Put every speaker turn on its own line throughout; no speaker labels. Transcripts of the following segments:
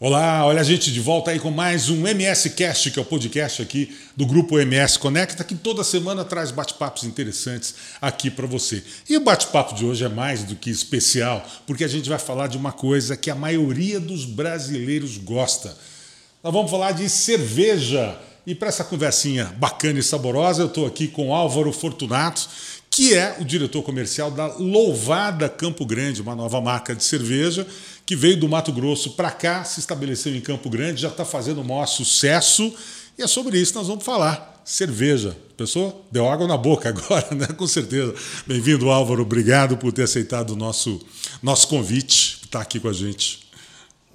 Olá, olha a gente de volta aí com mais um MS Cast, que é o podcast aqui do grupo MS Conecta, que toda semana traz bate-papos interessantes aqui para você. E o bate-papo de hoje é mais do que especial, porque a gente vai falar de uma coisa que a maioria dos brasileiros gosta. Nós vamos falar de cerveja. E para essa conversinha bacana e saborosa, eu estou aqui com Álvaro Fortunato, que é o diretor comercial da Louvada Campo Grande, uma nova marca de cerveja que veio do Mato Grosso para cá, se estabeleceu em Campo Grande, já está fazendo o maior sucesso. E é sobre isso que nós vamos falar. Cerveja. Pessoa deu água na boca agora, né? Com certeza. Bem-vindo, Álvaro. Obrigado por ter aceitado o nosso, nosso convite, por estar aqui com a gente.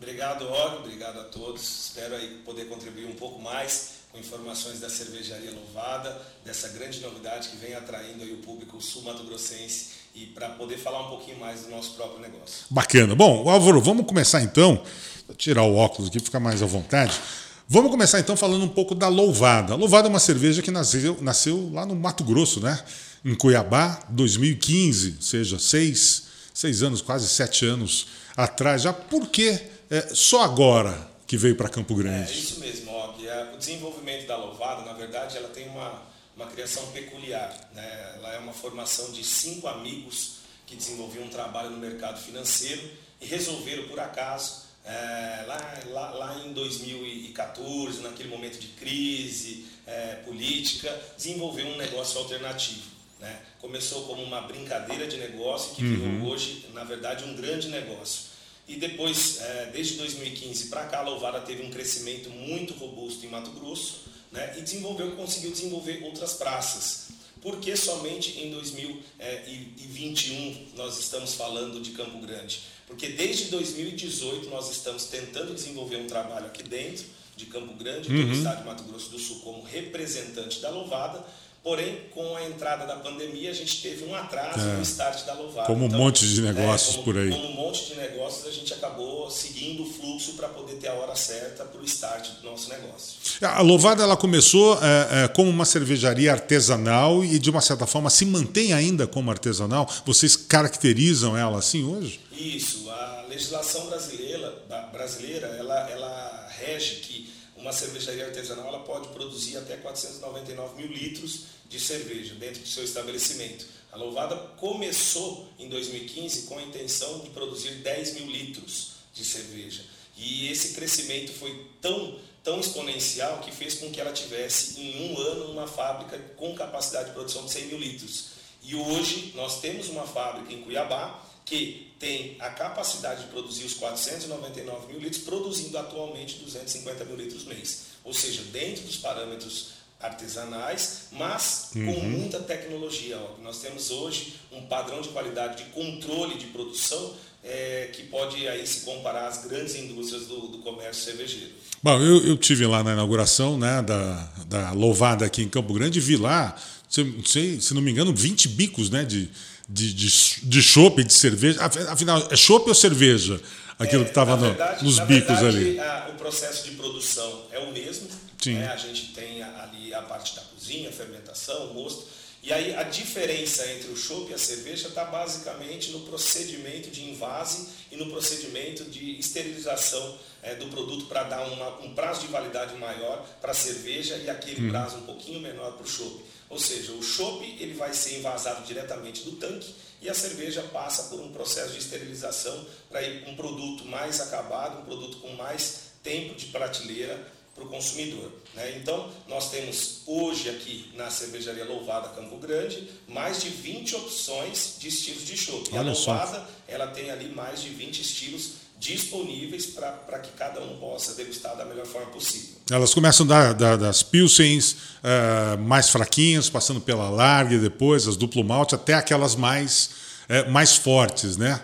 Obrigado, Og. Obrigado a todos. Espero aí poder contribuir um pouco mais com informações da cervejaria Louvada, dessa grande novidade que vem atraindo aí o público sul-mato-grossense e para poder falar um pouquinho mais do nosso próprio negócio.
Bacana. Bom, Álvaro, vamos começar então. Vou tirar o óculos aqui, ficar mais à vontade. Vamos começar então falando um pouco da Louvada. A Louvada é uma cerveja que nasceu, nasceu lá no Mato Grosso, né? Em Cuiabá, 2015, ou seja, seis, seis anos, quase sete anos atrás. Já por que é, só agora que veio para Campo Grande?
É isso mesmo, Og. O desenvolvimento da Louvada, na verdade, ela tem uma uma criação peculiar. Né? Ela é uma formação de cinco amigos que desenvolviam um trabalho no mercado financeiro e resolveram, por acaso, é, lá, lá, lá, em 2014, naquele momento de crise é, política, desenvolver um negócio alternativo. Né? Começou como uma brincadeira de negócio que virou uhum. hoje, na verdade, um grande negócio. E depois, é, desde 2015 para cá, a Louvada teve um crescimento muito robusto em Mato Grosso né, e desenvolveu, conseguiu desenvolver outras praças. Por que somente em 2021 nós estamos falando de Campo Grande? Porque desde 2018 nós estamos tentando desenvolver um trabalho aqui dentro de Campo Grande, uhum. do estado de Mato Grosso do Sul, como representante da Louvada, Porém, com a entrada da pandemia, a gente teve um atraso é. no start da Louvada.
Como um então, monte de negócios
é, como,
por aí.
Como um monte de negócios, a gente acabou seguindo o fluxo para poder ter a hora certa para o start do nosso negócio.
A Louvada ela começou é, é, como uma cervejaria artesanal e, de uma certa forma, se mantém ainda como artesanal. Vocês caracterizam ela assim hoje?
Isso. A legislação brasileira, brasileira ela, ela rege que uma cervejaria artesanal ela pode produzir até 499 mil litros de cerveja dentro do seu estabelecimento. A Louvada começou em 2015 com a intenção de produzir 10 mil litros de cerveja. E esse crescimento foi tão, tão exponencial que fez com que ela tivesse em um ano uma fábrica com capacidade de produção de 100 mil litros. E hoje nós temos uma fábrica em Cuiabá que tem a capacidade de produzir os 499 mil litros, produzindo atualmente 250 mil litros mês. Ou seja, dentro dos parâmetros artesanais, mas uhum. com muita tecnologia. Nós temos hoje um padrão de qualidade de controle de produção é, que pode aí se comparar às grandes indústrias do, do comércio cervejeiro.
Bom, eu, eu tive lá na inauguração né, da, da Louvada aqui em Campo Grande e vi lá, se, se, se não me engano, 20 bicos né, de, de, de, de chopp e de cerveja. Afinal, é chopp ou cerveja? Aquilo é, que estava no, nos bicos
verdade,
ali.
A, o processo de produção é o mesmo. Né? A gente tem ali a parte da cozinha, fermentação, o mosto. E aí a diferença entre o chopp e a cerveja está basicamente no procedimento de invase e no procedimento de esterilização é, do produto para dar uma, um prazo de validade maior para a cerveja e aquele hum. prazo um pouquinho menor para o chopp. Ou seja, o chopp ele vai ser envasado diretamente do tanque e a cerveja passa por um processo de esterilização para ir um produto mais acabado, um produto com mais tempo de prateleira para o consumidor. Né? Então, nós temos hoje aqui na cervejaria Louvada Campo Grande mais de 20 opções de estilos de chopp. E a Louvada só. ela tem ali mais de 20 estilos disponíveis para que cada um possa degustar da melhor forma possível.
Elas começam da, da, das pilsens uh, mais fraquinhas, passando pela larga e depois as duplo malte, até aquelas mais, uh, mais fortes, né?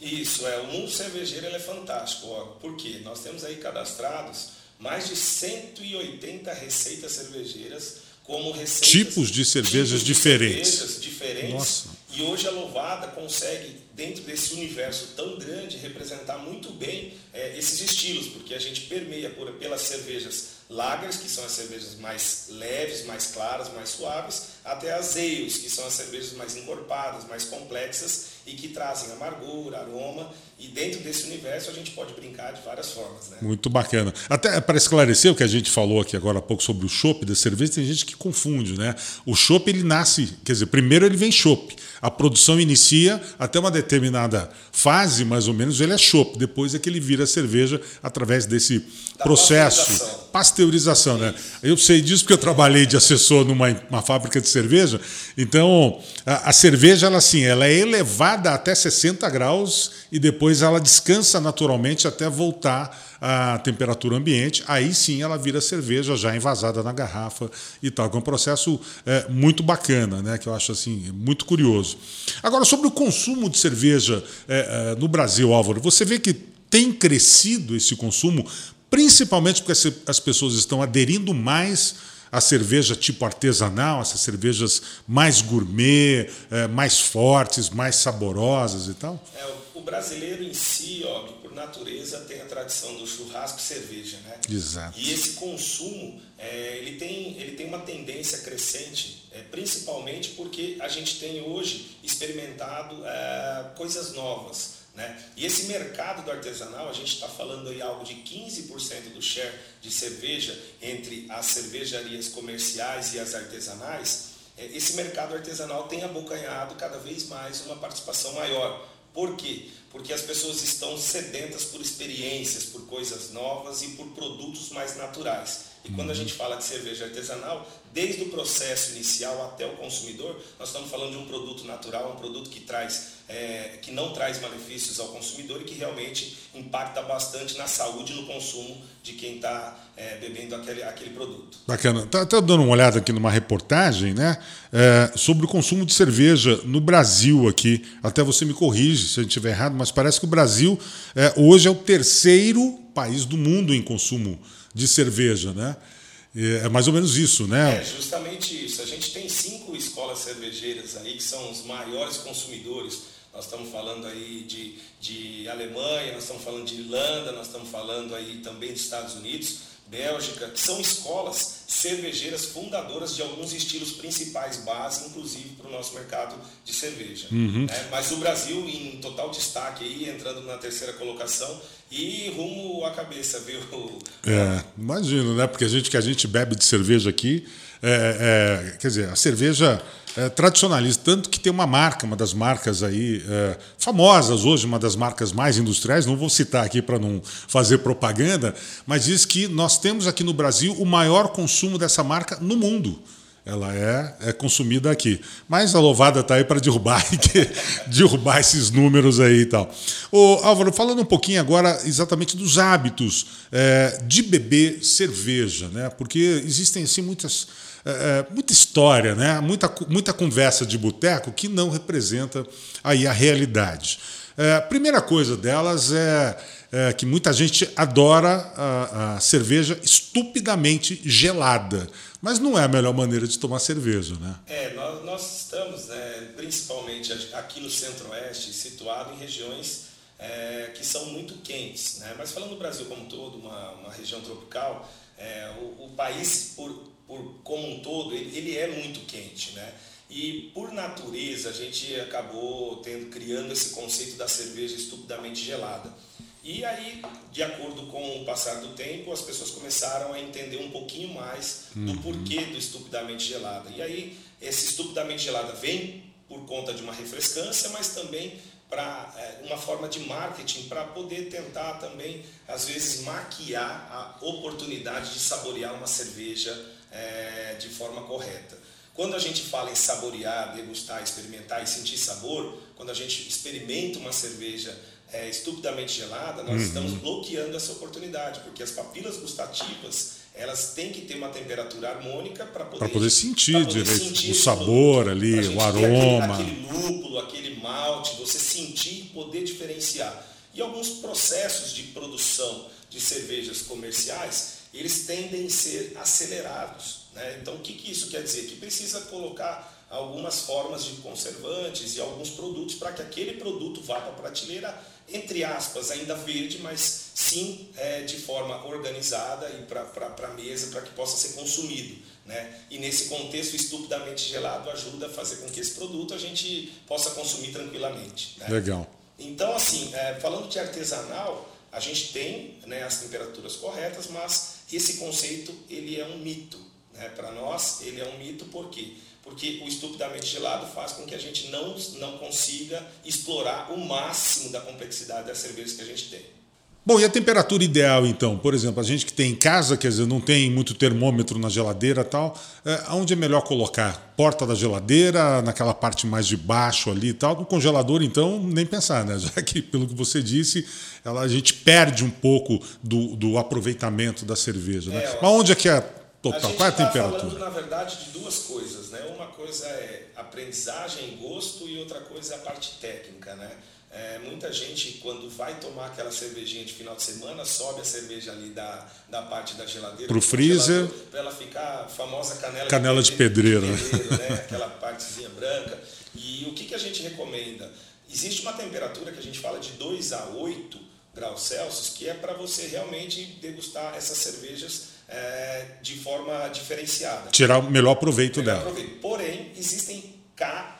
Isso, é. O mundo cervejeiro é fantástico, ó, porque nós temos aí cadastrados mais de 180 receitas cervejeiras como receitas,
tipos de cervejas tipos de diferentes.
Cervejas diferentes. Nossa. E hoje a Louvada consegue, dentro desse universo tão grande, representar muito bem é, esses estilos, porque a gente permeia por, pelas cervejas lagers, que são as cervejas mais leves, mais claras, mais suaves, até as que são as cervejas mais encorpadas, mais complexas e que trazem amargor, aroma, e dentro desse universo a gente pode brincar de várias formas. Né?
Muito bacana. Até para esclarecer o que a gente falou aqui agora há pouco sobre o chopp da cerveja, tem gente que confunde, né? O chopp ele nasce, quer dizer, primeiro ele vem chopp. A produção inicia até uma determinada fase, mais ou menos, ele é chopp. Depois é que ele vira cerveja através desse da processo. Pasteurização, pasteurização né? Eu sei disso porque eu trabalhei de assessor numa fábrica de cerveja. Então, a, a cerveja, ela assim, ela é elevada até 60 graus e depois ela descansa naturalmente até voltar à temperatura ambiente. Aí sim ela vira cerveja já envasada na garrafa e tal. É um processo é, muito bacana, né? Que eu acho assim muito curioso. Agora sobre o consumo de cerveja é, é, no Brasil, Álvaro, você vê que tem crescido esse consumo, principalmente porque as pessoas estão aderindo mais a cerveja tipo artesanal, essas cervejas mais gourmet, é, mais fortes, mais saborosas e tal?
É, o brasileiro em si, ó, por natureza, tem a tradição do churrasco e cerveja, né?
Exato.
E esse consumo, é, ele, tem, ele tem uma tendência crescente, é, principalmente porque a gente tem hoje experimentado é, coisas novas. Né? E esse mercado do artesanal, a gente está falando aí algo de 15% do share de cerveja entre as cervejarias comerciais e as artesanais. É, esse mercado artesanal tem abocanhado cada vez mais uma participação maior. Por quê? Porque as pessoas estão sedentas por experiências, por coisas novas e por produtos mais naturais. E quando a uhum. gente fala de cerveja artesanal, desde o processo inicial até o consumidor, nós estamos falando de um produto natural, um produto que traz, é, que não traz malefícios ao consumidor e que realmente impacta bastante na saúde e no consumo de quem está é, bebendo aquele, aquele produto.
Bacana. Está tá dando uma olhada aqui numa reportagem, né, é, sobre o consumo de cerveja no Brasil aqui. Até você me corrige se eu estiver errado, mas parece que o Brasil é, hoje é o terceiro país do mundo em consumo de cerveja, né? É mais ou menos isso, né?
É justamente isso. A gente tem cinco escolas cervejeiras aí que são os maiores consumidores. Nós estamos falando aí de, de Alemanha, nós estamos falando de Irlanda, nós estamos falando aí também dos Estados Unidos. Bélgica, que são escolas cervejeiras fundadoras de alguns estilos principais base, inclusive para o nosso mercado de cerveja. Uhum. É, mas o Brasil em total destaque aí, entrando na terceira colocação e rumo à cabeça, viu?
É, imagino, né? Porque a gente que a gente bebe de cerveja aqui, é, é, quer dizer, a cerveja é, tradicionalista, tanto que tem uma marca, uma das marcas aí é, famosas hoje, uma das marcas mais industriais, não vou citar aqui para não fazer propaganda, mas diz que nós temos aqui no Brasil o maior consumo dessa marca no mundo. Ela é, é consumida aqui. Mas a louvada está aí para derrubar, derrubar esses números aí e tal. Ô, Álvaro, falando um pouquinho agora exatamente dos hábitos é, de beber cerveja, né? Porque existem assim muitas é, é, muita história, né? muita, muita conversa de boteco que não representa aí a realidade. É, primeira coisa delas é, é, que muita gente adora a, a, cerveja estupidamente gelada, mas não é a melhor maneira de tomar cerveja, né?
É, nós, nós estamos, né, principalmente aqui no Centro-Oeste, situado em regiões é, que são muito quentes, né? Mas falando do Brasil como todo, uma, uma região tropical, é, o, o, país por por como um todo, ele, ele é muito quente, né? E por natureza a gente acabou tendo criando esse conceito da cerveja estupidamente gelada. E aí, de acordo com o passar do tempo, as pessoas começaram a entender um pouquinho mais do uhum. porquê do estupidamente gelada. E aí, esse estupidamente gelada vem por conta de uma refrescância, mas também para é, uma forma de marketing para poder tentar também às vezes maquiar a oportunidade de saborear uma cerveja é, de forma correta. Quando a gente fala em saborear, degustar, experimentar e sentir sabor, quando a gente experimenta uma cerveja é, estupidamente gelada, nós uhum. estamos bloqueando essa oportunidade, porque as papilas gustativas elas têm que ter uma temperatura harmônica para poder,
poder sentir poder sentir o sabor ali, o aroma.
Aquele, aquele lúpulo, aquele malte, você sentir e poder diferenciar. E alguns processos de produção de cervejas comerciais, eles tendem a ser acelerados. Né? Então, o que, que isso quer dizer? Que precisa colocar algumas formas de conservantes e alguns produtos para que aquele produto vá para a prateleira, entre aspas, ainda verde, mas sim é, de forma organizada e para a mesa, para que possa ser consumido. Né? E nesse contexto, estupidamente gelado ajuda a fazer com que esse produto a gente possa consumir tranquilamente. Né?
Legal.
Então, assim, é, falando de artesanal, a gente tem né, as temperaturas corretas, mas esse conceito ele é um mito. Né? Para nós, ele é um mito por quê? Porque o estupidamente gelado faz com que a gente não, não consiga explorar o máximo da complexidade das cervejas que a gente tem.
Bom, e a temperatura ideal, então? Por exemplo, a gente que tem em casa, quer dizer, não tem muito termômetro na geladeira tal, é, onde é melhor colocar? Porta da geladeira, naquela parte mais de baixo ali e tal. No congelador, então, nem pensar, né? Já que, pelo que você disse, ela, a gente perde um pouco do, do aproveitamento da cerveja. Né? É, Mas onde é que é total? Qual é a tá temperatura?
falando, na verdade, de duas coisas, né? Uma coisa é aprendizagem, gosto, e outra coisa é a parte técnica, né? É, muita gente, quando vai tomar aquela cervejinha de final de semana, sobe a cerveja ali da, da parte da geladeira.
Para o freezer.
Para ela ficar a famosa canela,
canela de pedreiro. De
pedreiro né? Aquela partezinha branca. E o que, que a gente recomenda? Existe uma temperatura que a gente fala de 2 a 8 graus Celsius, que é para você realmente degustar essas cervejas é, de forma diferenciada.
Tirar o melhor proveito melhor dela.
Proveito. Porém, existem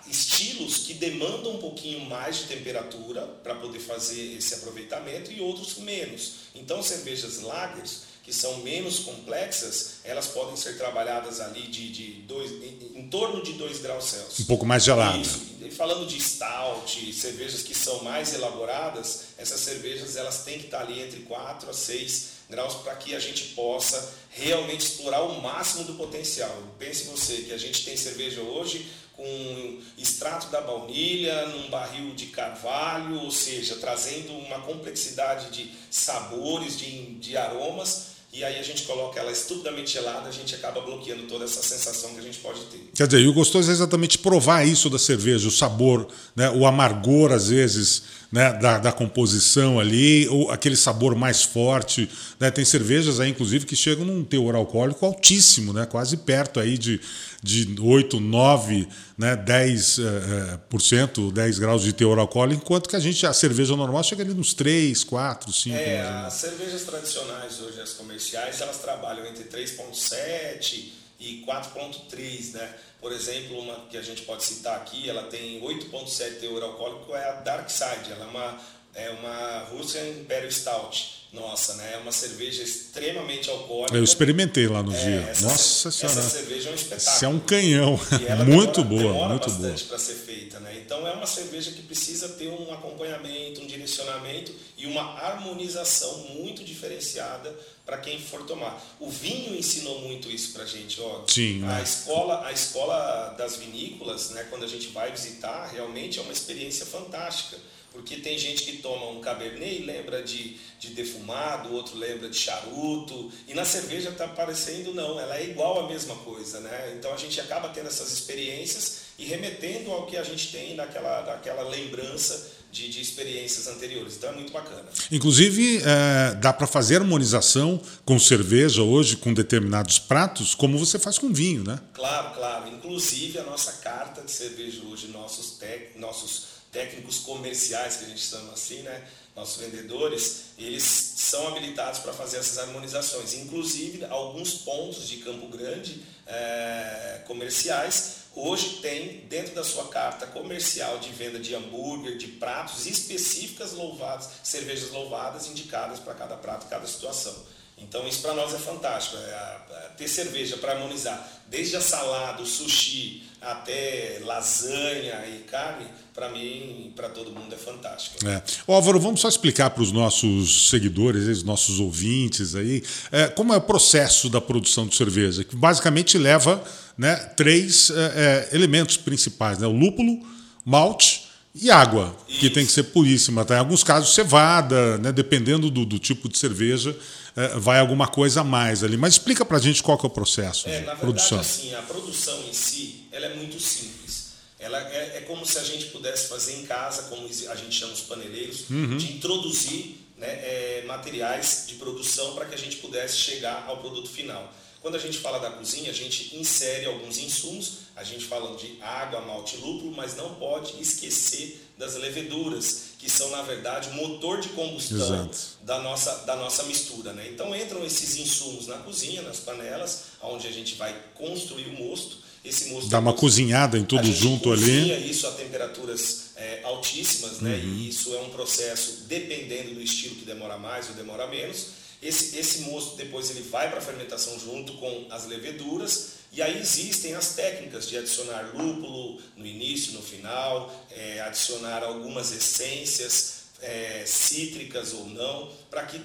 estilos que demandam um pouquinho mais de temperatura para poder fazer esse aproveitamento e outros menos. Então, cervejas lagers, que são menos complexas, elas podem ser trabalhadas ali de, de dois, em, em torno de 2 graus Celsius.
Um pouco mais gelado.
E, falando de stout, cervejas que são mais elaboradas, essas cervejas elas têm que estar ali entre 4 a 6 graus para que a gente possa realmente explorar o máximo do potencial. Pense você que a gente tem cerveja hoje com extrato da baunilha num barril de carvalho, ou seja, trazendo uma complexidade de sabores, de, de aromas e aí a gente coloca ela estupidamente gelada, a gente acaba bloqueando toda essa sensação que a gente pode ter.
Quer dizer, e o gostoso é exatamente provar isso da cerveja, o sabor, né, o amargor às vezes né, da, da composição ali, ou aquele sabor mais forte. Né? Tem cervejas aí, inclusive, que chegam num teor alcoólico altíssimo, né, quase perto aí de, de 8, 9, né, 10%, eh, por cento, 10 graus de teor alcoólico, enquanto que a gente, a cerveja normal chega ali nos 3, 4, 5.
É, as cervejas tradicionais hoje, as comerciais, elas trabalham entre 3,7 e 4,3, né? Por exemplo, uma que a gente pode citar aqui, ela tem 8,7 teor alcoólico, é a Dark Side. Ela é uma, é uma Russian Imperial Stout. Nossa, né? É uma cerveja extremamente alcoólica.
Eu experimentei lá no é, dia. Essa, Nossa Senhora.
Essa cerveja é um espetáculo.
Isso é um canhão. muito
demora,
boa,
demora
muito
bastante para ser feita, né? Então é uma cerveja que precisa ter um acompanhamento, um direcionamento e uma harmonização muito diferenciada para quem for tomar. O vinho ensinou muito isso para a gente, ó.
Sim.
A né? escola, a escola das vinícolas, né? Quando a gente vai visitar, realmente é uma experiência fantástica porque tem gente que toma um cabernet e lembra de, de defumado, outro lembra de charuto, e na cerveja está parecendo não, ela é igual a mesma coisa, né? Então a gente acaba tendo essas experiências e remetendo ao que a gente tem daquela, daquela lembrança de, de, experiências anteriores. Então é muito bacana.
Inclusive, é, dá para fazer harmonização com cerveja hoje, com determinados pratos, como você faz com vinho, né?
Claro, claro. Inclusive, a nossa carta de cerveja hoje, nossos, tec, nossos técnicos comerciais, que a gente chama assim, né? nossos vendedores, eles são habilitados para fazer essas harmonizações. Inclusive, alguns pontos de Campo Grande é, comerciais hoje tem dentro da sua carta comercial de venda de hambúrguer, de pratos específicas louvadas, cervejas louvadas indicadas para cada prato, cada situação. Então isso para nós é fantástico, é, é ter cerveja para harmonizar, desde a salada, o sushi, até lasanha e carne, para mim para todo mundo é fantástico.
É. Álvaro, vamos só explicar para os nossos seguidores, os nossos ouvintes aí, é, como é o processo da produção de cerveja, que basicamente leva né, três é, é elementos principais, né, o lúpulo, malte e água, Isso. que tem que ser puríssima. Tá? Em alguns casos, cevada, né? dependendo do, do tipo de cerveja, é, vai alguma coisa a mais ali. Mas explica para a gente qual que é o processo
é,
de
na
produção.
Verdade, assim, a produção em si ela é muito simples. Ela é, é, como se a gente pudesse fazer em casa, como a gente chama os paneleiros, uhum. de introduzir né, é, materiais de produção para que a gente pudesse chegar ao produto final. Quando a gente fala da cozinha, a gente insere alguns insumos, a gente fala de água, malte lúpulo, mas não pode esquecer das leveduras, que são, na verdade, o motor de combustão da nossa, da nossa mistura. Né? Então entram esses insumos na cozinha, nas panelas, onde a gente vai construir o mosto. Esse mosto
Dá uma cozinhada em tudo junto ali.
isso a temperaturas é, altíssimas, né? Uhum. e isso é um processo, dependendo do estilo, que demora mais ou demora menos esse, esse mosto depois ele vai para a fermentação junto com as leveduras e aí existem as técnicas de adicionar lúpulo no início, no final, é, adicionar algumas essências é, cítricas ou não, para que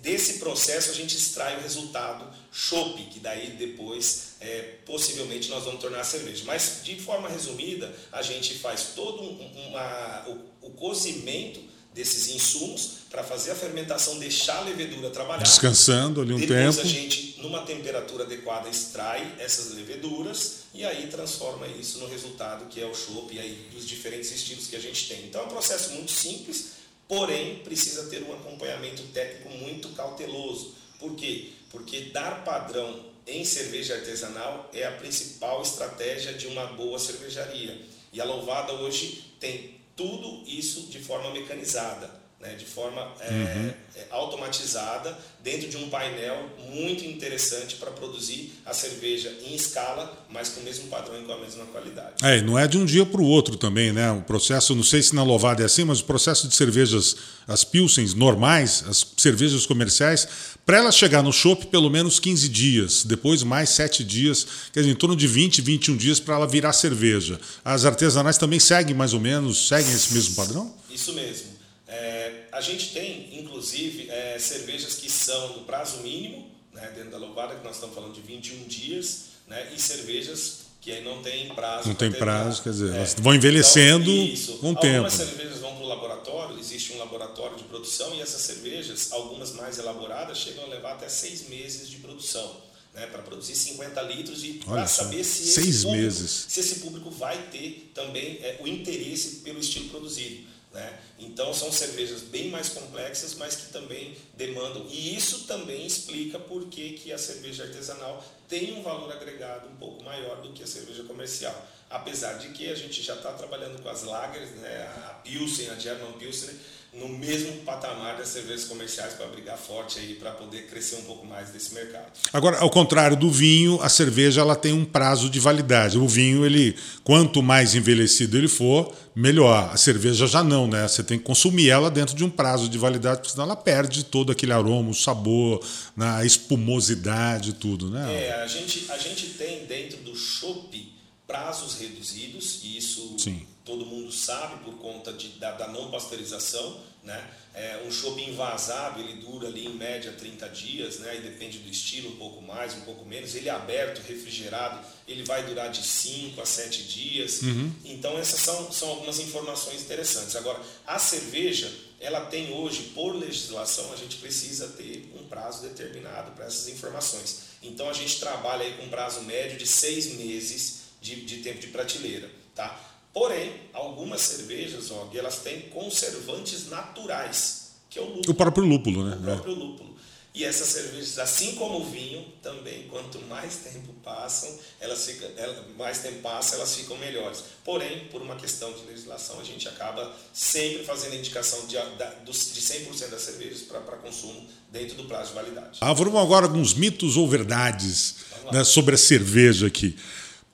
desse processo a gente extrai o resultado chopp, que daí depois é, possivelmente nós vamos tornar cerveja. Mas de forma resumida, a gente faz todo um, uma, o, o cozimento desses insumos para fazer a fermentação, deixar a levedura trabalhar.
Descansando ali um
Depois
tempo.
a gente, numa temperatura adequada, extrai essas leveduras e aí transforma isso no resultado que é o chopp e aí dos diferentes estilos que a gente tem. Então é um processo muito simples, porém precisa ter um acompanhamento técnico muito cauteloso. Por quê? Porque dar padrão em cerveja artesanal é a principal estratégia de uma boa cervejaria. E a Louvada hoje tem tudo isso de forma mecanizada né, de forma é, uhum. automatizada, dentro de um painel muito interessante para produzir a cerveja em escala, mas com o mesmo padrão e com a mesma qualidade.
É, não é de um dia para o outro também, né? O processo, não sei se na Louvada é assim, mas o processo de cervejas, as pilsens normais, as cervejas comerciais, para ela chegar no chopp, pelo menos 15 dias, depois mais 7 dias, quer dizer, em torno de 20, 21 dias para ela virar cerveja. As artesanais também seguem mais ou menos, seguem esse mesmo padrão?
Isso mesmo. É, a gente tem, inclusive, é, cervejas que são no prazo mínimo, né, dentro da louvada, que nós estamos falando de 21 dias, né, e cervejas que aí não tem prazo.
Não tem prazo, quer dizer, é. elas vão envelhecendo então, com o tempo.
Algumas cervejas vão para o laboratório, existe um laboratório de produção e essas cervejas, algumas mais elaboradas, chegam a levar até seis meses de produção. Né, para produzir 50 litros e para saber se esse, público, se esse público vai ter também é, o interesse pelo estilo produzido. Né? Então são cervejas bem mais complexas, mas que também demandam. E isso também explica por que, que a cerveja artesanal tem um valor agregado um pouco maior do que a cerveja comercial. Apesar de que a gente já está trabalhando com as lagers, né? a Pilsen, a German Pilsen, no mesmo patamar das cervejas comerciais para brigar forte aí para poder crescer um pouco mais desse mercado.
Agora, ao contrário do vinho, a cerveja ela tem um prazo de validade. O vinho, ele quanto mais envelhecido ele for, melhor. A cerveja já não, né? Você tem que consumir ela dentro de um prazo de validade, porque senão ela perde todo aquele aroma, o sabor, né? a espumosidade, tudo, né?
É, a gente a gente tem dentro do chopp prazos reduzidos, e isso Sim todo mundo sabe por conta de, da, da não pasteurização. Né? É, um chopp invasado ele dura ali em média 30 dias, né? e depende do estilo, um pouco mais, um pouco menos. Ele é aberto, refrigerado, ele vai durar de 5 a 7 dias. Uhum. Então essas são, são algumas informações interessantes. Agora, a cerveja, ela tem hoje, por legislação, a gente precisa ter um prazo determinado para essas informações. Então a gente trabalha aí com um prazo médio de seis meses de, de tempo de prateleira. Tá? Porém, algumas cervejas, ó, elas têm conservantes naturais, que é o lúpulo.
O próprio lúpulo, né?
O próprio lúpulo. E essas cervejas, assim como o vinho, também, quanto mais tempo passam, elas ficam, mais tempo passa, elas ficam melhores. Porém, por uma questão de legislação, a gente acaba sempre fazendo indicação de, de 100% das cervejas para consumo dentro do prazo de validade.
Ah, vamos agora alguns mitos ou verdades né, sobre a cerveja aqui.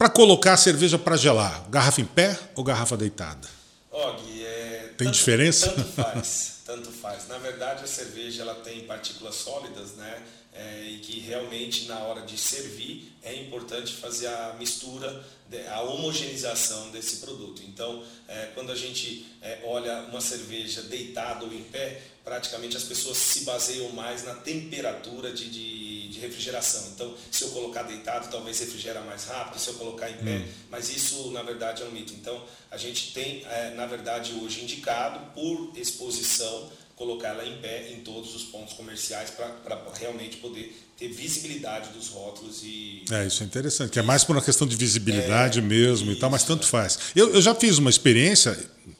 Para colocar a cerveja para gelar, garrafa em pé ou garrafa deitada?
Og, é,
tem tanto, diferença?
Tanto faz, tanto faz. Na verdade, a cerveja ela tem partículas sólidas, né? É, e que realmente na hora de servir é importante fazer a mistura, a homogeneização desse produto. Então, é, quando a gente é, olha uma cerveja deitada ou em pé, praticamente as pessoas se baseiam mais na temperatura de, de, de refrigeração. Então, se eu colocar deitado, talvez refrigera mais rápido, se eu colocar em pé, hum. mas isso na verdade é um mito. Então, a gente tem, é, na verdade, hoje indicado por exposição colocar ela em pé em todos os pontos comerciais para realmente poder ter visibilidade dos rótulos e
é isso é interessante que é mais por uma questão de visibilidade é, mesmo isso, e tal mas tanto faz. Eu, eu já fiz uma experiência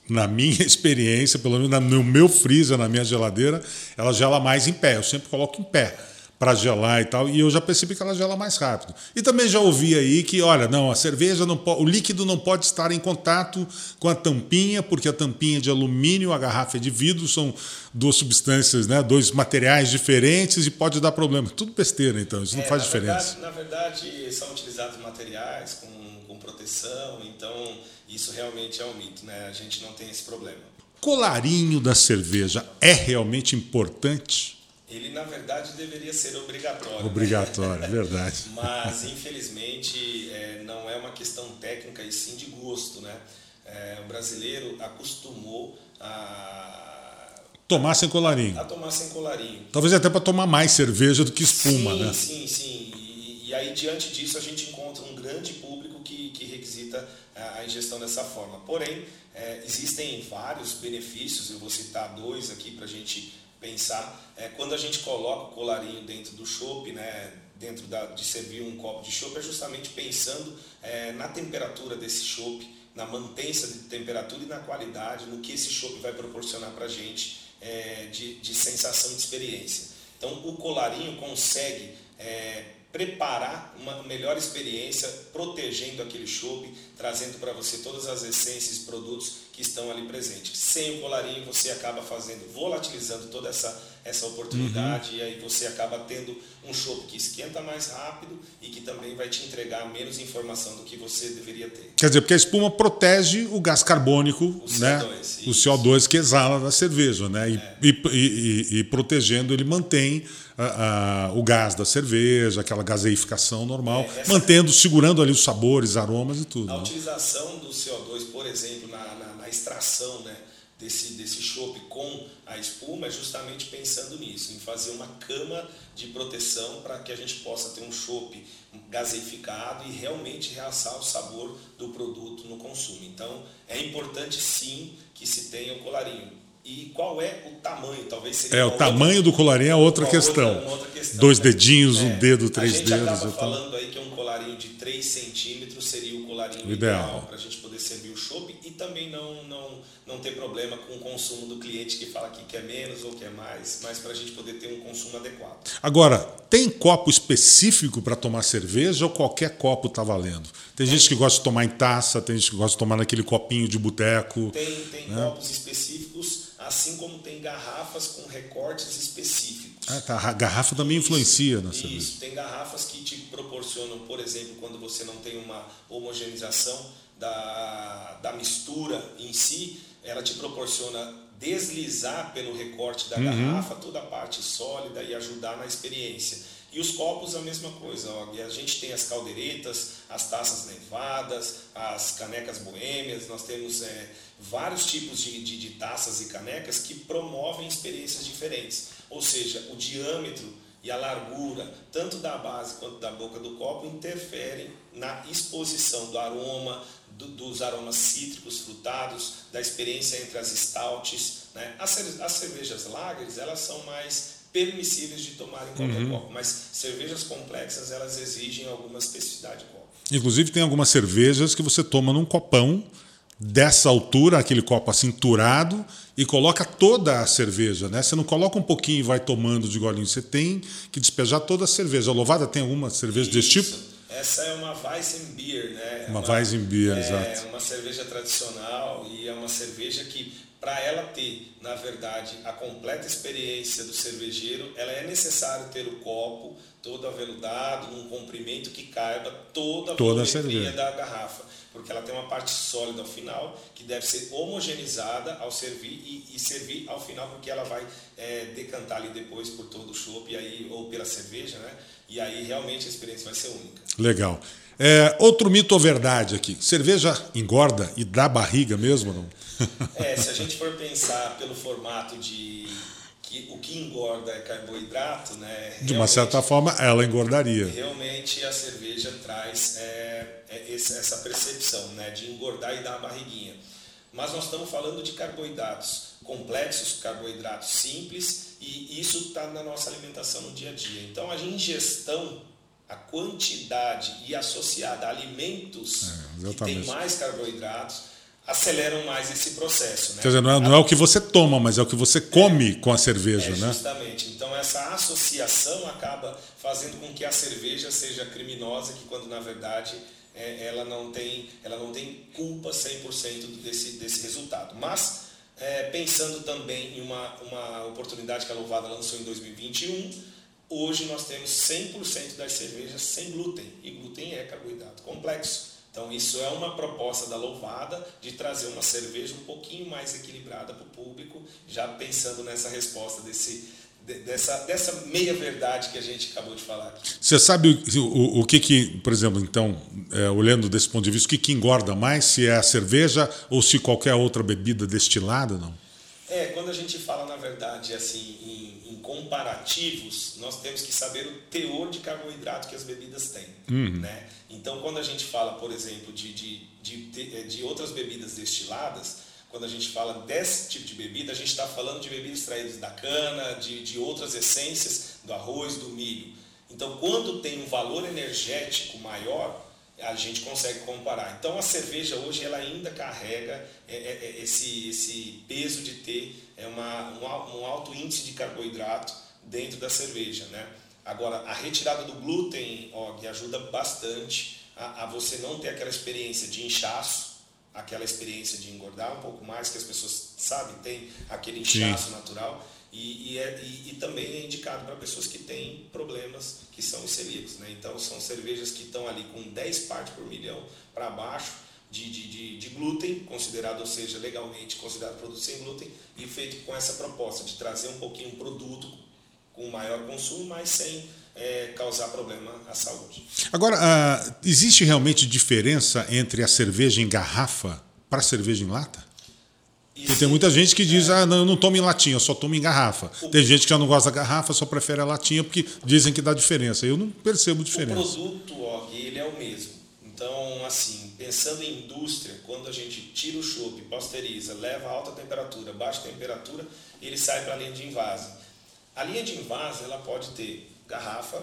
na minha experiência pelo menos no meu freezer na minha geladeira ela gela mais em pé eu sempre coloco em pé para gelar e tal. E eu já percebi que ela gela mais rápido. E também já ouvi aí que, olha, não, a cerveja não o líquido não pode estar em contato com a tampinha, porque a tampinha é de alumínio, a garrafa é de vidro, são duas substâncias, né, dois materiais diferentes e pode dar problema. Tudo besteira, então, isso não
É,
faz
na
diferença.
Verdade, na verdade, são utilizados materiais com, com proteção, então isso realmente é um mito, né? A gente não tem esse problema.
Colarinho da cerveja é realmente importante?
Ele, na verdade, deveria ser obrigatório. né?
Obrigatório, é verdade.
Mas, infelizmente, é, não é uma questão técnica e sim de gosto, né? É, o brasileiro acostumou a,
Tomar sem colarinho.
a tomar sem colarinho.
Talvez até para tomar mais cerveja do que espuma,
sim,
né?
Sim, sim. E, e aí, diante disso, a gente encontra um grande público que, que requisita a, a ingestão dessa forma. Porém, é, existem vários benefícios, eu vou citar dois aqui para a gente pensar. É, quando a gente coloca o colarinho dentro do chopp, né, dentro da, de servir um copo de chopp, é justamente pensando é, na temperatura desse chopp, na mantença de temperatura e na qualidade, no que esse chopp vai proporcionar para a gente é, de, de sensação de experiência. Então, o colarinho consegue é, preparar uma melhor experiência, protegendo aquele chopp, trazendo para você todas as essências e produtos que estão ali presentes. Sem o colarinho, você acaba fazendo, volatilizando toda essa, essa oportunidade, e aí você acaba tendo um chopp que esquenta mais rápido e que também vai te entregar menos informação do que você deveria ter.
Quer dizer, porque a espuma protege o gás carbônico,
O
né?
CO2,
o
isso.
CO2 que exala da cerveja, né? E, e- e- e protegendo, ele mantém ah, ah, o gás da cerveja, aquela gaseificação normal,
É, essa-
mantendo, segurando ali os sabores, aromas e tudo.
A
né?
utilização do CO2, por exemplo, na, na- na extração né, desse, desse chopp com a espuma é justamente pensando nisso, em fazer uma cama de proteção para que a gente possa ter um chopp gaseificado e realmente realçar o sabor do produto no consumo. Então, é importante sim que se tenha o colarinho. E qual é o tamanho? Talvez seria
É, o tamanho do colarinho é outra questão.
outra- outra questão,
Dois
né?
dedinhos, um
É,
dedo, três
a gente
dedos.
acaba falando aí que um colarinho de 3 centímetros seria o colarinho
O ideal.
ideal, para a gente poder servir o chopp e também não, não, não ter problema com o consumo do cliente que fala que quer menos ou quer mais, mas para a gente poder ter um consumo adequado.
Agora, tem copo específico para tomar cerveja ou qualquer copo está valendo? Tem gente que gosta de tomar em taça, tem gente que gosta de tomar naquele copinho de boteco.
Tem, tem copos específicos, assim como tem garrafas com recortes específicos.
Ah, tá. A garrafa também influencia na cerveja.
Isso, tem garrafas que te proporcionam, por exemplo, quando você não tem uma homogeneização da, da mistura em si, ela te proporciona deslizar pelo recorte da garrafa toda a parte sólida e ajudar na experiência. E os copos a mesma coisa. Ó, a gente tem as caldeiretas, as taças nevadas, as canecas boêmias, nós temos é, vários tipos de, de, de taças e canecas que promovem experiências diferentes. Ou seja, o diâmetro e a largura, tanto da base quanto da boca do copo, interferem na exposição do aroma, do- dos aromas cítricos, frutados, da experiência entre as stouts. Né? As, as cervejas lagers, elas são mais permissíveis de tomar em qualquer copo, mas cervejas complexas, elas exigem alguma especificidade de copo.
Inclusive, tem algumas cervejas que você toma num copão dessa altura, aquele copo acinturado, e coloca toda a cerveja, né? Você não coloca um pouquinho e vai tomando de golinho, você tem que despejar toda a cerveja. A Louvada tem alguma cerveja desse
Isso.
tipo?
Essa é uma Weissenbier, né?
Uma Weizenbier,
é,
exato.
É uma cerveja tradicional e é uma cerveja que, para ela ter, na verdade, a completa experiência do cervejeiro, ela é necessário ter o copo todo aveludado, num comprimento que caiba toda a
Toda a cerveja.
da garrafa, porque ela tem uma parte sólida ao final que deve ser homogeneizada ao servir e, e servir ao final porque ela vai é, decantar ali depois por todo o chopp e aí ou pela cerveja, né? E aí realmente a experiência vai ser única.
Legal. É, outro mito ou verdade aqui. Cerveja engorda e dá barriga mesmo? Não?
É, se a gente for pensar pelo formato de que o que engorda é carboidrato, né?
De uma certa forma, ela engordaria.
Realmente a cerveja traz é, é, essa percepção né, de engordar e dar uma barriguinha. Mas nós estamos falando de carboidratos complexos, carboidratos simples, e isso está na nossa alimentação no dia a dia. Então a ingestão, a quantidade e associada a alimentos
É,
que têm
exatamente.
mais carboidratos aceleram mais esse processo. Né?
Quer dizer, não é, não é o que você toma, mas é o que você come com a cerveja,
É,
né?
Justamente. Então, essa associação acaba fazendo com que a cerveja seja criminosa, que quando na verdade é, ela, não tem, ela não tem culpa 100% desse, desse resultado. Mas, é, pensando também em uma, uma oportunidade que a Louvada lançou em 2021, hoje nós temos 100% das cervejas sem glúten, e glúten é carboidrato complexo. Então, isso é uma proposta da Louvada de trazer uma cerveja um pouquinho mais equilibrada para o público, já pensando nessa resposta desse, dessa, dessa meia verdade que a gente acabou de falar aqui.
Você sabe o, o, o que, que, por exemplo, então, é, olhando desse ponto de vista, o que, que engorda mais, se é a cerveja ou se qualquer outra bebida destilada, não?
É, quando a gente fala, na verdade, assim, comparativos, nós temos que saber o teor de carboidrato que as bebidas têm. Uhum. Né? Então, quando a gente fala, por exemplo, de, de, de, de outras bebidas destiladas, quando a gente fala desse tipo de bebida, a gente está falando de bebidas extraídas da cana, de, de outras essências, do arroz, do milho. Então, quando tem um valor energético maior, a gente consegue comparar. Então, a cerveja hoje ela ainda carrega é, é esse, esse peso de ter é uma, um, alto índice de carboidrato dentro da cerveja. Né? Agora, a retirada do glúten Og, ajuda bastante a, a você não ter aquela experiência de inchaço, aquela experiência de engordar um pouco mais, que as pessoas sabem, tem aquele inchaço Sim. natural. E, e, é, e, e, também é indicado para pessoas que têm problemas que são os celíacos. Né? Então, são cervejas que estão ali com 10 partes por milhão para baixo de, de, de, de, glúten, considerado, ou seja, legalmente considerado produto sem glúten, e feito com essa proposta de trazer um pouquinho um produto com maior consumo, mas sem é, causar problema à saúde.
Agora, uh, existe realmente diferença entre a cerveja em garrafa para a cerveja em lata? Porque tem muita gente que diz, é. ah, não, eu não tomo em latinha, eu só tomo em garrafa. O... Tem gente que já não gosta da garrafa, só prefere a latinha, porque dizem que dá diferença. Eu não percebo diferença.
O produto, Og, ele é o mesmo. Então, assim, pensando em indústria, quando a gente tira o chope, pasteuriza, leva a alta temperatura, baixa temperatura, ele sai para a linha de invase. A linha de invase, ela pode ter garrafa,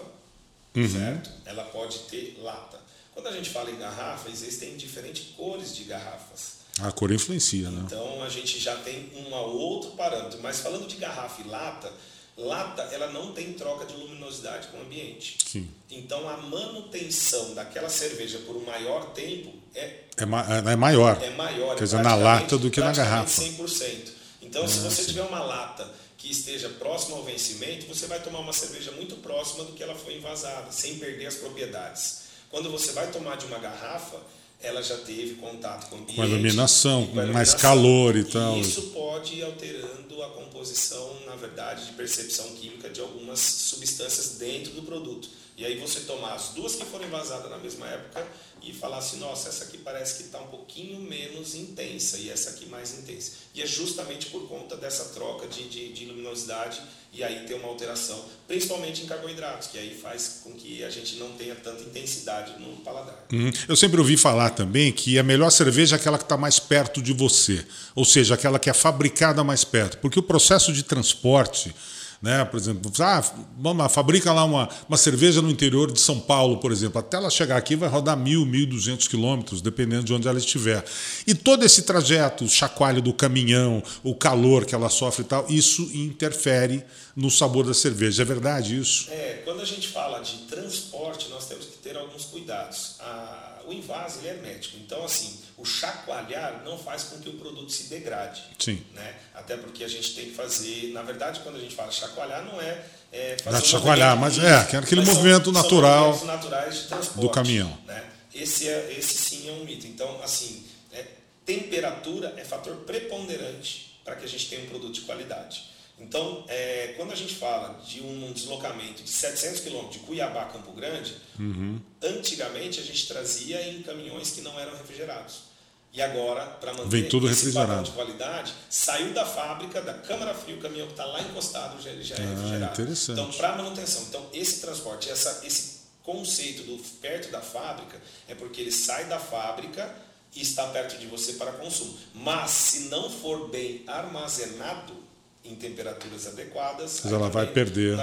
uhum. certo? Ela pode ter lata. Quando a gente fala em garrafa, existem diferentes cores de garrafas.
A cor influencia, né?
Então a gente já tem um outro parâmetro. Mas falando de garrafa e lata, lata ela não tem troca de luminosidade com o ambiente.
Sim.
Então a manutenção daquela cerveja por um maior tempo é,
é, ma é maior.
É maior.
Quer dizer, na lata do que na garrafa.
100%. Então, é, se você sim. tiver uma lata que esteja próximo ao vencimento, você vai tomar uma cerveja muito próxima do que ela foi envasada, sem perder as propriedades. Quando você vai tomar de uma garrafa, ela já teve contato com ambiente,
com a iluminação, com, iluminação, mais calor e tal.
E isso pode ir alterando a composição, na verdade, de percepção química de algumas substâncias dentro do produto. E aí você tomar as duas que foram envasadas na mesma época e falar assim, nossa, essa aqui parece que está um pouquinho menos intensa e essa aqui mais intensa. E é justamente por conta dessa troca de, de, de luminosidade e aí ter uma alteração, principalmente em carboidratos, que aí faz com que a gente não tenha tanta intensidade no paladar.
Uhum. Eu sempre ouvi falar também que a melhor cerveja é aquela que está mais perto de você, ou seja, aquela que é fabricada mais perto, porque o processo de transporte né? Por exemplo, ah, vamos lá, fabrica lá uma, uma cerveja no interior de São Paulo, por exemplo. Até ela chegar aqui vai rodar mil, mil duzentos quilômetros, dependendo de onde ela estiver. E todo esse trajeto, o chacoalho do caminhão, o calor que ela sofre e tal, isso interfere no sabor da cerveja. É verdade isso?
É, quando a gente fala de transporte, nós temos que ter alguns cuidados. A, o invase ele é hermético, então assim o chacoalhar não faz com que o produto se degrade.
Sim.
Né? Até porque a gente tem que fazer, na verdade, quando a gente fala chacoalhar, não é, é fazer
não um chacoalhar, mas é aquele movimento são, natural
são naturais de transporte,
do caminhão.
Né? Esse, é, esse sim é um mito. Então, assim, é, temperatura é fator preponderante para que a gente tenha um produto de qualidade. Então, é, quando a gente fala de um deslocamento de 700 quilômetros de Cuiabá a Campo Grande,
uhum.
antigamente a gente trazia em caminhões que não eram refrigerados. E agora, para manter
Vem tudo
esse
padrão
de qualidade, saiu da fábrica, da câmara fria, o caminhão que está lá encostado já, já é
ah,
refrigerado.
Interessante.
Então, para manutenção. Então, esse transporte, essa, esse conceito do perto da fábrica, é porque ele sai da fábrica e está perto de você para consumo. Mas, se não for bem armazenado em temperaturas adequadas,
Mas ela vai perder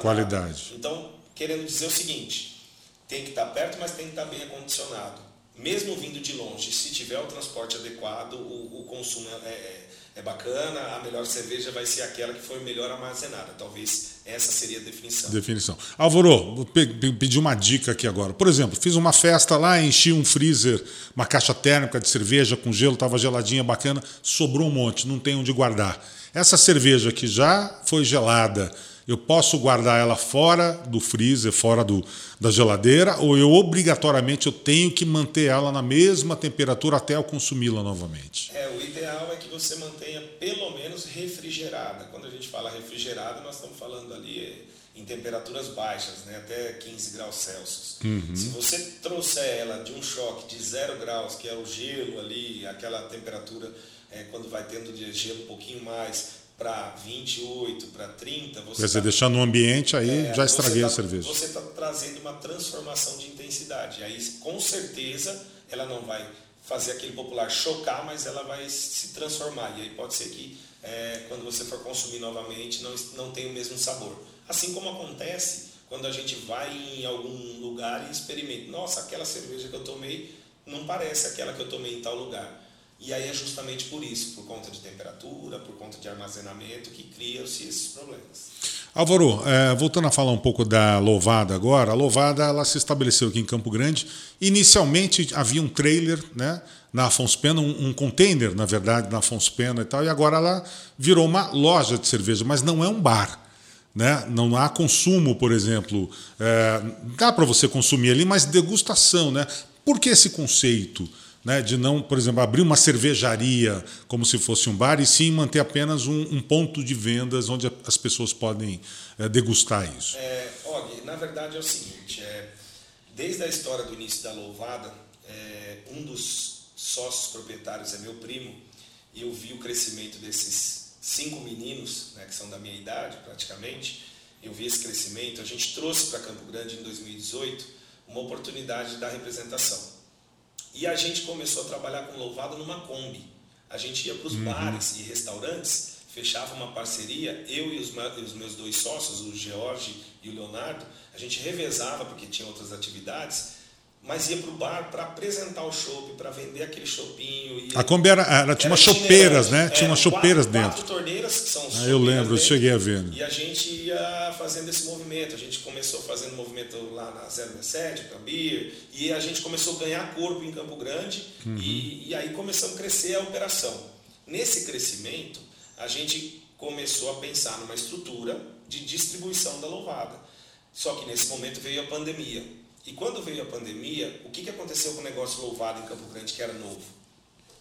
qualidade. Nada.
Então, querendo dizer o seguinte, tem que estar perto, mas tem que estar bem acondicionado mesmo vindo de longe, se tiver o transporte adequado, o, o consumo é, é, é bacana, a melhor cerveja vai ser aquela que foi melhor armazenada. Talvez essa seria a definição.
Definição. Álvaro, vou pedir uma dica aqui agora. Por exemplo, fiz uma festa lá, enchi um freezer, uma caixa térmica de cerveja com gelo, estava geladinha, bacana, sobrou um monte, não tem onde guardar. Essa cerveja que já foi gelada, eu posso guardar ela fora do freezer, fora do, da geladeira, ou eu obrigatoriamente eu tenho que manter ela na mesma temperatura até eu consumi-la novamente?
É, o ideal é que você mantenha pelo menos refrigerada. Quando a gente fala refrigerada, nós estamos falando ali em temperaturas baixas, né, até 15 graus Celsius. Uhum. Se você trouxer ela de um choque de zero graus, que é o gelo ali, aquela temperatura é, quando vai tendo de gelo um pouquinho mais, para 28, para 30, você.
Quer dizer, tá, deixar no ambiente aí é, já estraguei
tá,
a cerveja.
Você está trazendo uma transformação de intensidade. Aí, com certeza, ela não vai fazer aquele popular chocar, mas ela vai se transformar. E aí pode ser que é, quando você for consumir novamente não, não tenha o mesmo sabor. Assim como acontece quando a gente vai em algum lugar e experimenta. Nossa, aquela cerveja que eu tomei não parece aquela que eu tomei em tal lugar. E aí é justamente por isso, por conta de temperatura, por conta de armazenamento, que criam-se esses problemas.
Álvaro, é, voltando a falar um pouco da Louvada agora, a Louvada ela se estabeleceu aqui em Campo Grande. Inicialmente havia um trailer né, na Afonso Pena, um, um container, na verdade, na Afonso Pena e tal, e agora ela virou uma loja de cerveja, mas não é um bar. Né? Não há consumo, por exemplo. É, dá para você consumir ali, mas degustação. Né? Por que esse conceito? Né, de não, por exemplo, abrir uma cervejaria como se fosse um bar, e sim manter apenas um, um ponto de vendas onde as pessoas podem é, degustar isso.
É, Og, na verdade é o seguinte, é, desde a história do início da Louvada, é, um dos sócios proprietários é meu primo, e eu vi o crescimento desses cinco meninos, né, que são da minha idade praticamente, eu vi esse crescimento, a gente trouxe para Campo Grande em 2018 uma oportunidade da representação. E a gente começou a trabalhar com louvado numa Kombi. A gente ia para os uhum. bares e restaurantes, fechava uma parceria, eu e os, os meus dois sócios, o George e o Leonardo, a gente revezava porque tinha outras atividades mas ia para o bar para apresentar o chopp, para vender aquele chopinho.
A Kombi era, era tinha umas chopeiras, né? Tinha umas chopeiras
quatro,
dentro.
Quatro torneiras que são
ah, Eu lembro, eu cheguei a ver.
E a gente ia fazendo esse movimento. A gente começou fazendo movimento lá na 067, Cambir, e a gente começou a ganhar corpo em Campo Grande, uhum. e, e aí começamos a crescer a operação. Nesse crescimento, a gente começou a pensar numa estrutura de distribuição da louvada. Só que nesse momento veio a pandemia. E quando veio a pandemia, o que, que aconteceu com o negócio louvado em Campo Grande, que era novo?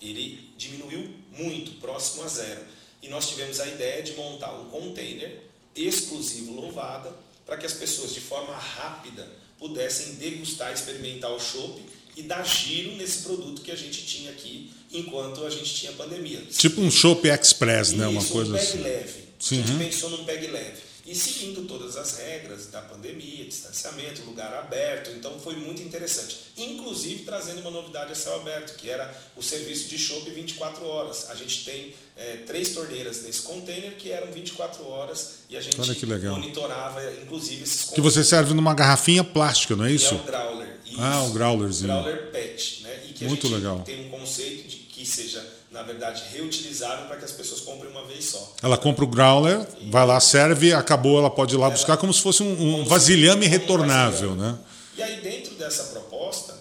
Ele diminuiu muito, próximo a zero. E nós tivemos a ideia de montar um container exclusivo louvada, para que as pessoas, de forma rápida, pudessem degustar, experimentar o chopp e dar giro nesse produto que a gente tinha aqui enquanto a gente tinha pandemia.
Tipo um chopp express, né? Uma coisa
um peg
assim.
leve. A gente uhum. pensou num peg leve e seguindo todas as regras da pandemia, distanciamento, lugar aberto. Então foi muito interessante. Inclusive trazendo uma novidade a céu aberto, que era o serviço de chopp 24 horas. A gente tem é, três torneiras nesse container que eram 24 horas e a gente monitorava, inclusive, esses
Que você serve numa garrafinha plástica, não é isso?
é o growler. Isso,
ah, o growlerzinho.
Growler PET. Né? E que
muito
a gente
legal.
tem um conceito de que seja na verdade, reutilizável para que as pessoas comprem uma vez só.
Ela compra o growler, e vai lá, serve, acabou, ela pode ir lá ela, buscar como se fosse um, um vasilhame retornável. Né?
E aí, dentro dessa proposta,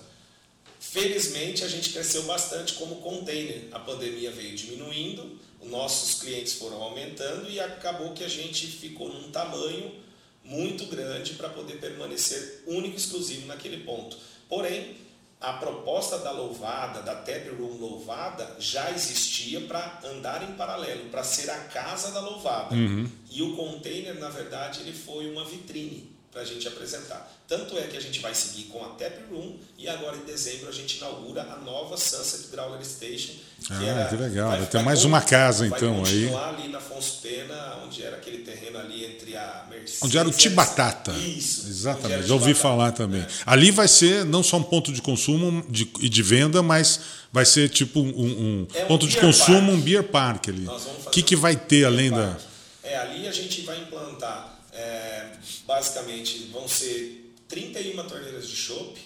felizmente a gente cresceu bastante como container. A pandemia veio diminuindo, nossos clientes foram aumentando e acabou que a gente ficou num tamanho muito grande para poder permanecer único e exclusivo naquele ponto. Porém, a proposta da louvada, da tap room louvada, já existia para andar em paralelo, para ser a casa da louvada. Uhum. E o container, na verdade, ele foi uma vitrine para a gente apresentar. Tanto é que a gente vai seguir com a Tap Room e agora em dezembro a gente inaugura a nova Sunset Growler Station.
Que, ah, era, que legal. Vai, tem mais uma casa então
aí. Ali na Afonso Pena, onde era aquele terreno ali entre a Mercedes.
Onde era o Tibatata.
Isso.
Exatamente. Já ouvi falar também. É. Ali vai ser não só um ponto de consumo e de, de, venda, mas vai ser tipo um, um,
é um
ponto de consumo, park. um beer park ali. O que, que vai ter além da.
É, ali a gente vai implantar. É, basicamente vão ser 31 torneiras de chopp.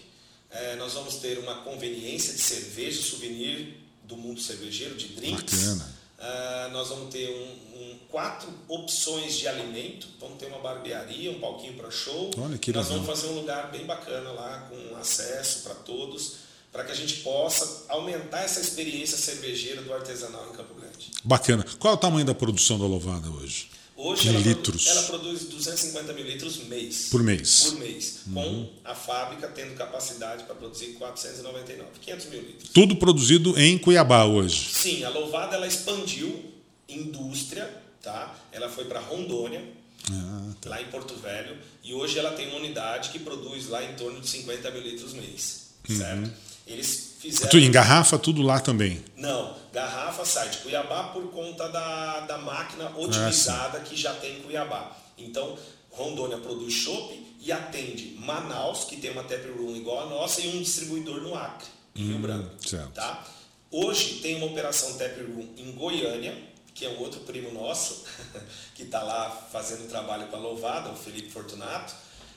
É, nós vamos ter uma conveniência de cerveja, souvenir do mundo cervejeiro, de drinks.
Bacana.
Uh, nós vamos ter um, um, quatro opções de alimento. Vamos ter uma barbearia, um palquinho para show.
Olha que
nós vamos fazer um lugar bem bacana lá, com acesso para todos, para que a gente possa aumentar essa experiência cervejeira do artesanal em Campo Grande.
Bacana. Qual é o tamanho da produção da Louvada hoje?
Hoje
Em
ela,
litros.
Ela produz 250 mil litros mês.
Por mês.
Por mês. Com a fábrica tendo capacidade para produzir 499, 500 mil litros.
Tudo produzido em Cuiabá hoje.
Sim, a Louvada ela expandiu indústria, tá? Ela foi para Rondônia,
Ah, tá.
lá em Porto Velho, e hoje ela tem uma unidade que produz lá em torno de 50 mil litros mês, certo? Eles fizeram...
Tu engarrafa tudo lá também.
Não, garrafa sai de Cuiabá por conta da, da máquina otimizada que já tem em Cuiabá. Então, Rondônia produz chopp e atende Manaus, que tem uma tap room igual a nossa, e um distribuidor no Acre, em Rio Branco.
certo.
Tá? Hoje tem uma operação tap room em Goiânia, que é um outro primo nosso, que está lá fazendo trabalho com a Louvada, o Felipe Fortunato,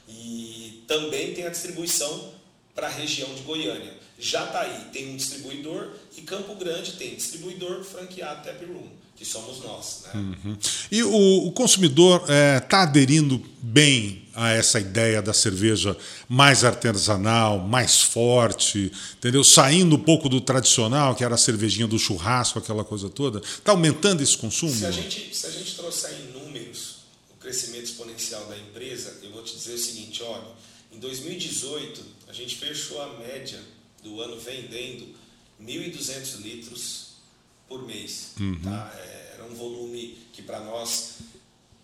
e também tem a distribuição para a região de Goiânia. Jataí tem um distribuidor e Campo Grande tem distribuidor franqueado Tap Room, que somos nós. Né?
Uhum. E o, o consumidor está aderindo bem a essa ideia da cerveja mais artesanal, mais forte, entendeu? Saindo um pouco do tradicional, que era a cervejinha do churrasco, aquela coisa toda. Está aumentando esse consumo?
Se a, gente, se a gente trouxer em números o crescimento exponencial da empresa, eu vou te dizer o seguinte, olha, em 2018 a gente fechou a média do ano vendendo 1.200 litros por mês.
Uhum.
Tá? É, era um volume que para nós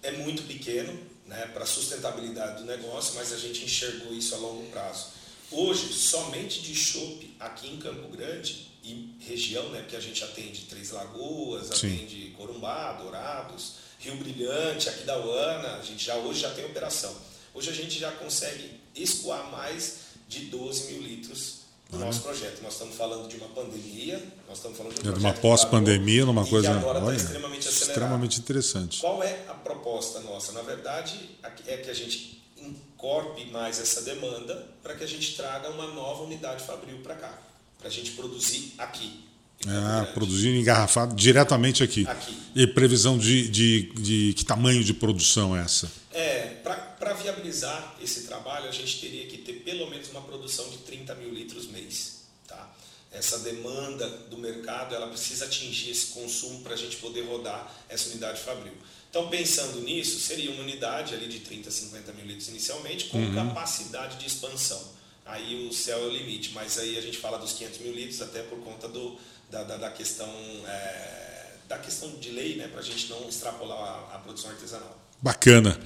é muito pequeno né, para a sustentabilidade do negócio, mas a gente enxergou isso a longo prazo. Hoje, somente de chopp aqui em Campo Grande e região, né, porque a gente atende Três Lagoas,
Sim.
atende Corumbá, Dourados, Rio Brilhante, aqui da Uana, a gente já hoje já tem operação. Hoje a gente já consegue escoar mais de 12 mil litros no nosso projeto. Nós estamos falando de uma pandemia, nós estamos falando de um
É de uma pós-pandemia, numa coisa
agora está
olha,
extremamente acelerado.
extremamente interessante.
Qual é a proposta nossa? Na verdade, é que a gente incorpore mais essa demanda para que a gente traga uma nova unidade fabril para cá, para a gente produzir aqui.
Ah, produzindo engarrafado diretamente aqui.
Aqui.
E previsão de, de, de que tamanho de produção é essa?
É, para viabilizar esse trabalho, a gente teria que ter pelo menos uma produção de 30 mil litros mês. Tá? Essa demanda do mercado, ela precisa atingir esse consumo para a gente poder rodar essa unidade fabril. Então, pensando nisso, seria uma unidade ali de 30, 50 mil litros inicialmente, com capacidade de expansão. Aí o céu é o limite, mas aí a gente fala dos 500 mil litros até por conta do, da, da, da questão é, da questão de lei, né, para a gente não extrapolar a, a produção artesanal.
Bacana.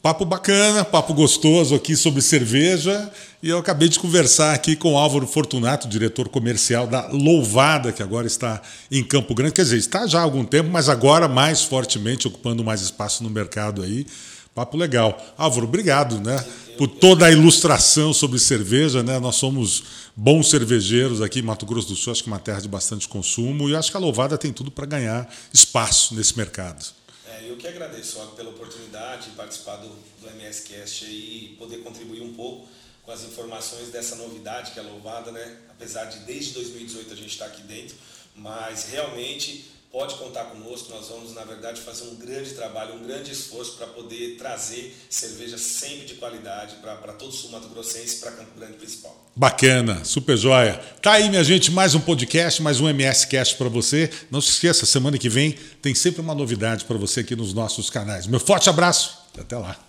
Papo bacana, papo gostoso aqui sobre cerveja. E eu acabei de conversar aqui com Álvaro Fortunato, diretor comercial da Louvada, que agora está em Campo Grande. Quer dizer, está já há algum tempo, mas agora mais fortemente, ocupando mais espaço no mercado aí. Papo legal. Álvaro, obrigado, né? Por toda a ilustração sobre cerveja, né? Nós somos bons cervejeiros aqui em Mato Grosso do Sul, acho que é uma terra de bastante consumo, e acho que a Louvada tem tudo para ganhar espaço nesse mercado.
É, eu que agradeço pela oportunidade de participar do, do MSCast e poder contribuir um pouco com as informações dessa novidade que é louvada, né? Apesar de desde 2018 a gente estar aqui dentro, mas realmente pode contar conosco. Nós vamos, na verdade, fazer um grande trabalho, um grande esforço para poder trazer cerveja sempre de qualidade para todo o sul Mato Grossense e para Campo Grande principal.
Bacana, super joia. Tá aí, minha gente, mais um podcast, mais um MS Cast para você. Não se esqueça, semana que vem tem sempre uma novidade para você aqui nos nossos canais. Meu forte abraço e até lá.